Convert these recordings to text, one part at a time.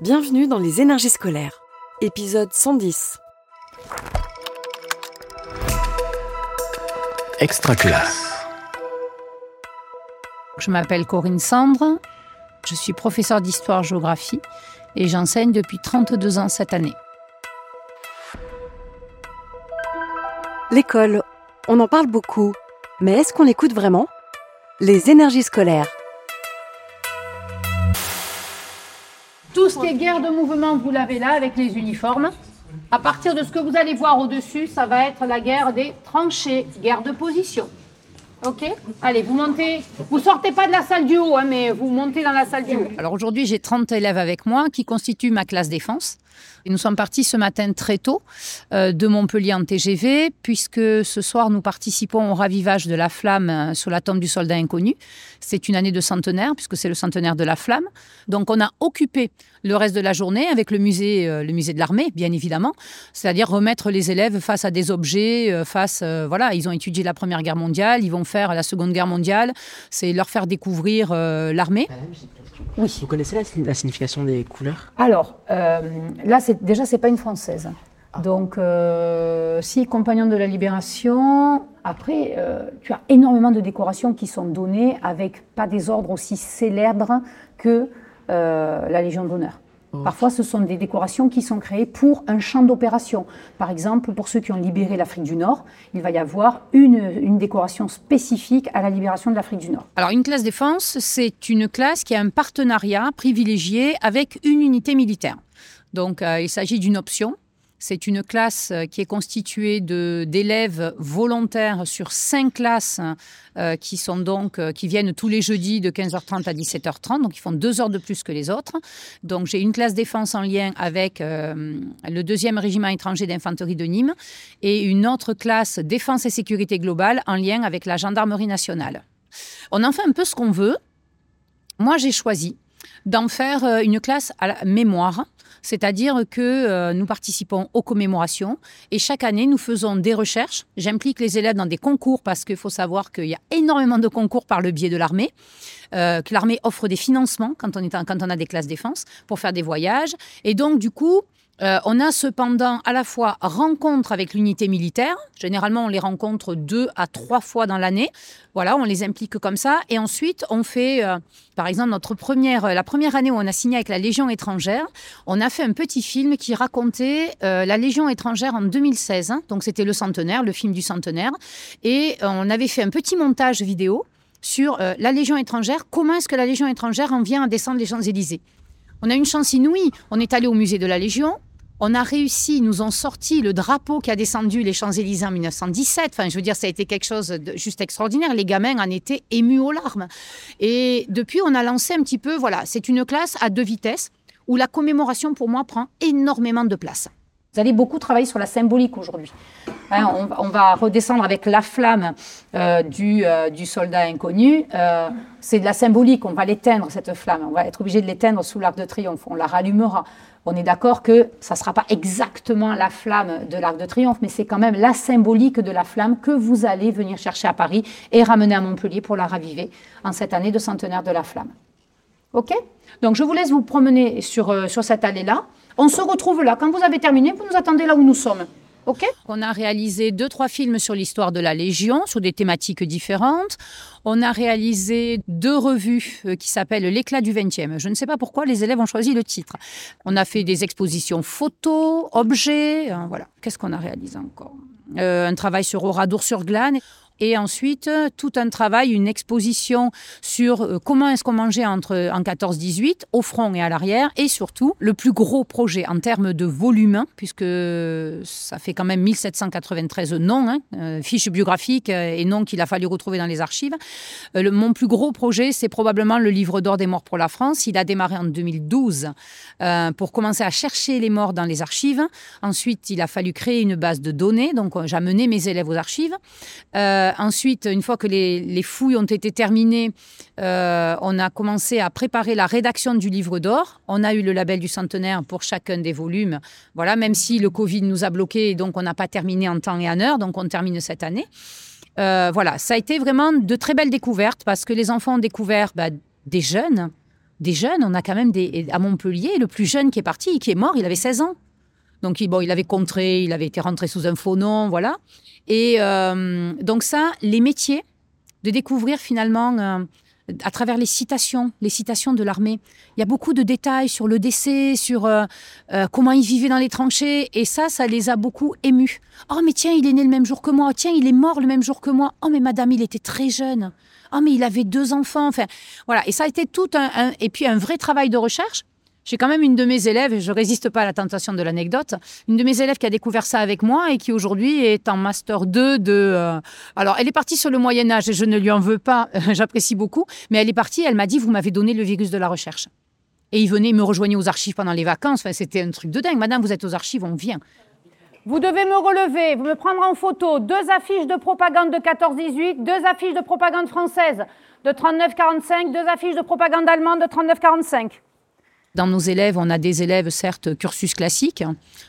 Bienvenue dans les énergies scolaires, épisode 110. Extra classe. Je m'appelle Corinne Sandre, je suis professeure d'histoire-géographie et j'enseigne depuis 32 ans cette année. L'école, on en parle beaucoup, mais est-ce qu'on l'écoute vraiment? Les énergies scolaires. Tout ce qui est guerre de mouvement, vous l'avez là avec les uniformes. À partir de ce que vous allez voir au-dessus, ça va être la guerre des tranchées, guerre de position. Ok? Allez, vous montez. Vous sortez pas de la salle du haut, hein, mais vous montez dans la salle du haut. Alors aujourd'hui, j'ai 30 élèves avec moi qui constituent ma classe défense. Et nous sommes partis ce matin très tôt euh, de Montpellier en TGV, puisque ce soir nous participons au ravivage de la flamme euh, sur la tombe du soldat inconnu. C'est une année de centenaire, puisque c'est le centenaire de la flamme. Donc on a occupé le reste de la journée avec le musée, euh, le musée de l'armée, bien évidemment, c'est-à-dire remettre les élèves face à des objets, face, voilà, ils ont étudié la Première Guerre mondiale, ils vont faire la Seconde Guerre mondiale, c'est leur faire découvrir l'armée. Oui. Vous connaissez la, signification des couleurs? Alors, là, déjà, c'est pas une française. Ah. Donc, euh, si compagnon de la libération, après, euh, tu as énormément de décorations qui sont données avec pas des ordres aussi célèbres que la Légion d'honneur. Parfois, ce sont des décorations qui sont créées pour un champ d'opération. Par exemple, pour ceux qui ont libéré l'Afrique du Nord, il va y avoir une, décoration spécifique à la libération de l'Afrique du Nord. Alors, une classe défense, c'est une classe qui a un partenariat privilégié avec une unité militaire. Donc, euh, il s'agit d'une option c'est une classe euh, qui est constituée d'élèves volontaires sur cinq classes euh, qui sont donc euh, qui viennent tous les jeudis de 15h30 à 17h30, donc ils font deux heures de plus que les autres. Donc j'ai une classe défense en lien avec le deuxième régiment étranger d'infanterie de Nîmes et une autre classe défense et sécurité globale en lien avec la gendarmerie nationale. On en fait un peu ce qu'on veut. Moi j'ai choisi d'en faire une classe à la mémoire c'est-à-dire que euh, nous participons aux commémorations et chaque année, nous faisons des recherches. J'implique les élèves dans des concours parce qu'il faut savoir qu'il y a énormément de concours par le biais de l'armée. Euh, que l'armée offre des financements quand on, quand on a des classes défense pour faire des voyages. Et donc, du coup, euh, on a cependant à la fois rencontre avec l'unité militaire. Généralement, on les rencontre deux à trois fois dans l'année. Voilà, on les implique comme ça. Et ensuite, on fait, euh, par exemple, notre première, la première année où on a signé avec la Légion étrangère, on a fait un petit film qui racontait euh, la Légion étrangère en 2016. Hein. donc, c'était le centenaire, le film du centenaire. Et on avait fait un petit montage vidéo sur la Légion étrangère. Comment est-ce que la Légion étrangère en vient à descendre les Champs-Élysées on a une chance inouïe. On est allé au musée de la Légion, on a réussi, nous ont sorti le drapeau qui a descendu les Champs-Élysées en 1917. Enfin, je veux dire, ça a été quelque chose de juste extraordinaire. Les gamins en étaient émus aux larmes. Et depuis, on a lancé un petit peu, voilà, c'est une classe à deux vitesses où la commémoration, pour moi, prend énormément de place. Vous allez beaucoup travailler sur la symbolique aujourd'hui. Hein, on, va redescendre avec la flamme euh, du, euh, du, soldat inconnu. Euh, c'est de la symbolique, on va l'éteindre, cette flamme. On va être obligé de l'éteindre sous l'arc de triomphe. On la rallumera on est d'accord que ça ne sera pas exactement la flamme de l'Arc de Triomphe, mais c'est quand même la symbolique de la flamme que vous allez venir chercher à Paris et ramener à Montpellier pour la raviver en cette année de centenaire de la flamme. OK? Donc je vous laisse vous promener sur cette allée-là. On se retrouve là. Quand vous avez terminé, vous nous attendez là où nous sommes. OK? On a réalisé deux, trois films sur l'histoire de la Légion, sur des thématiques différentes. On a réalisé deux revues euh, qui s'appellent L'éclat du 20e. Je ne sais pas pourquoi les élèves ont choisi le titre. On a fait des expositions photos, objets. Hein, voilà. Qu'est-ce qu'on a réalisé encore? Euh, Un travail sur Oradour-sur-Glane et ensuite tout un travail, une exposition sur euh, comment est-ce qu'on mangeait entre, en 14-18, au front et à l'arrière, et surtout le plus gros projet en termes de volume, puisque ça fait quand même 1793 noms, hein, euh, fiches biographiques euh, et noms qu'il a fallu retrouver dans les archives. mon plus gros projet, c'est probablement le livre d'or des morts pour la France. Il a démarré en 2012 pour commencer à chercher les morts dans les archives. Ensuite, il a fallu créer une base de données, donc amené mes élèves aux archives. Ensuite, une fois que les, fouilles ont été terminées, euh, on a commencé à préparer la rédaction du livre d'or. On a eu le label du centenaire pour chacun des volumes. Voilà, même si le Covid nous a bloqués, donc on n'a pas terminé en temps et en heure, donc on termine cette année. Euh, voilà, ça a été vraiment de très belles découvertes parce que les enfants ont découvert bah, des jeunes des jeunes. On a quand même des, à Montpellier, le plus jeune qui est parti, qui est mort, il avait 16 ans. Donc, bon, il avait contré, il avait été rentré sous un faux nom, voilà. Et euh, donc ça, les métiers, de découvrir finalement euh, à travers les citations, les citations de l'armée. Il y a beaucoup de détails sur le décès, sur euh, comment ils vivaient dans les tranchées, et ça, ça les a beaucoup émus. Oh mais tiens, il est né le même jour que moi. Tiens, il est mort le même jour que moi. Oh mais madame, il était très jeune. Oh mais il avait deux enfants. Enfin, voilà. Et ça a été tout un et puis un vrai travail de recherche j'ai quand même une de mes élèves, et je résiste pas à la tentation de l'anecdote, une de mes élèves qui a découvert ça avec moi et qui aujourd'hui est en master 2 de... Euh, alors, elle est partie sur le Moyen Âge et je ne lui en veux pas, j'apprécie beaucoup, mais elle est partie, elle m'a dit, vous m'avez donné le virus de la recherche. Et il venait me rejoindre aux archives pendant les vacances, enfin, c'était un truc de dingue. Madame, vous êtes aux archives, on vient. Vous devez me relever, vous me prendre en photo deux affiches de propagande de 14-18, deux affiches de propagande française de 39-45, deux affiches de propagande allemande de 39-45. Dans nos élèves, on a des élèves, certes, cursus classique,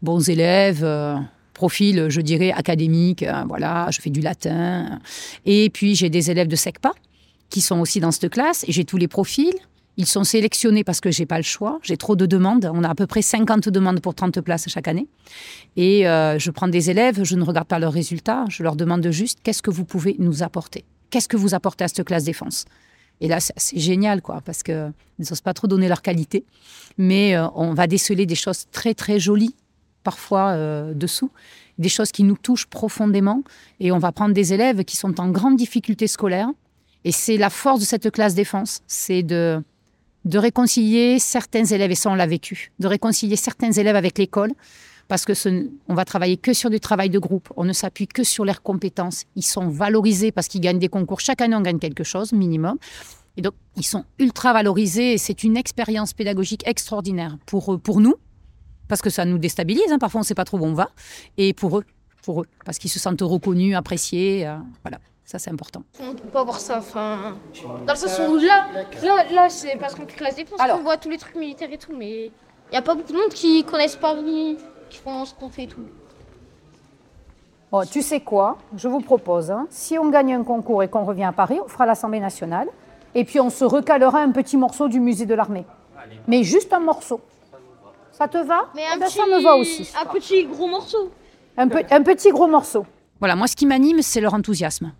bons élèves, euh, profil, je dirais, académique, euh, voilà, je fais du latin. Et puis, j'ai des élèves de SECPA qui sont aussi dans cette classe, et j'ai tous les profils. Ils sont sélectionnés parce que j'ai pas le choix. J'ai trop de demandes. On a à peu près 50 demandes pour 30 places chaque année. Et euh, je prends des élèves, je ne regarde pas leurs résultats. Je leur demande juste qu'est-ce que vous pouvez nous apporter? Qu'est-ce que vous apportez à cette classe défense? Et là, c'est génial, quoi, parce qu'ils n'osent pas trop donner leur qualité. Mais euh, on va déceler des choses très, très jolies, parfois euh, dessous, des choses qui nous touchent profondément. Et on va prendre des élèves qui sont en grande difficulté scolaire. Et c'est la force de cette classe défense, c'est de, de réconcilier certains élèves, et ça on l'a vécu, de réconcilier certains élèves avec l'école, parce que ce, on va travailler que sur du travail de groupe. On ne s'appuie que sur leurs compétences. Ils sont valorisés parce qu'ils gagnent des concours. Chaque année, on gagne quelque chose, minimum. Et donc, ils sont ultra valorisés et c'est une expérience pédagogique extraordinaire pour, pour nous, parce que ça nous déstabilise. Hein. Parfois, on ne sait pas trop où on va. Et pour eux, pour eux, parce qu'ils se sentent reconnus, appréciés. Euh, voilà. Ça, c'est important. On ne peut pas voir ça. Enfin, dans le sens où là, là, là c'est parce qu'on classe des postes qu'on voit tous les trucs militaires et tout, mais il n'y a pas beaucoup de monde qui connaissent pas qui font ce qu'on fait tout. Bon, tu sais quoi? Je vous propose, hein, si on gagne un concours et qu'on revient à Paris, on fera l'Assemblée nationale, et puis on se recalera un petit morceau du musée de l'armée. Mais juste un morceau. Ça te va? Mais un eh ben, petit, Ça me va aussi. Un petit gros morceau. Un, un petit gros morceau. Voilà, moi ce qui m'anime, c'est leur enthousiasme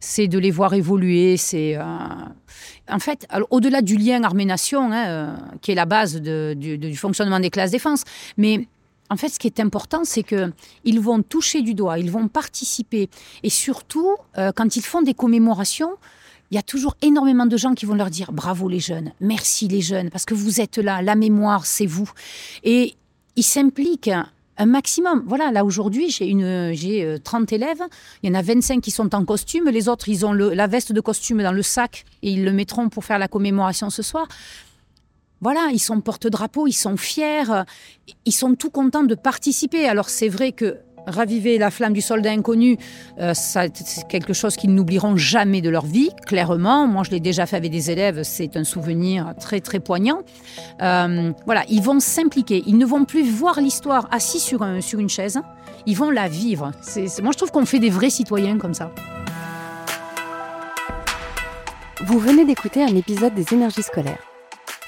c'est de les voir évoluer. C'est euh, en fait au-delà du lien armée-nation, hein, euh, qui est la base du, fonctionnement des classes défense, mais en fait, ce qui est important, c'est que ils vont toucher du doigt, ils vont participer, et surtout euh, quand ils font des commémorations. Il y a toujours énormément de gens qui vont leur dire bravo les jeunes, merci les jeunes, parce que vous êtes là, la mémoire, c'est vous. Et ils s'impliquent un maximum. Voilà, là aujourd'hui, j'ai une j'ai 30 euh, élèves, il y en a 25 qui sont en costume, les autres, ils ont la veste de costume dans le sac et ils le mettront pour faire la commémoration ce soir. Voilà, ils sont porte-drapeau, ils sont fiers, ils sont tout contents de participer. Alors c'est vrai que raviver la flamme du soldat inconnu, euh, c'est quelque chose qu'ils n'oublieront jamais de leur vie, clairement. Moi, je l'ai déjà fait avec des élèves, c'est un souvenir très, très poignant. Euh, voilà, ils vont s'impliquer. Ils ne vont plus voir l'histoire assis sur, sur une chaise, ils vont la vivre. moi, je trouve qu'on fait des vrais citoyens comme ça. Vous venez d'écouter un épisode des énergies scolaires.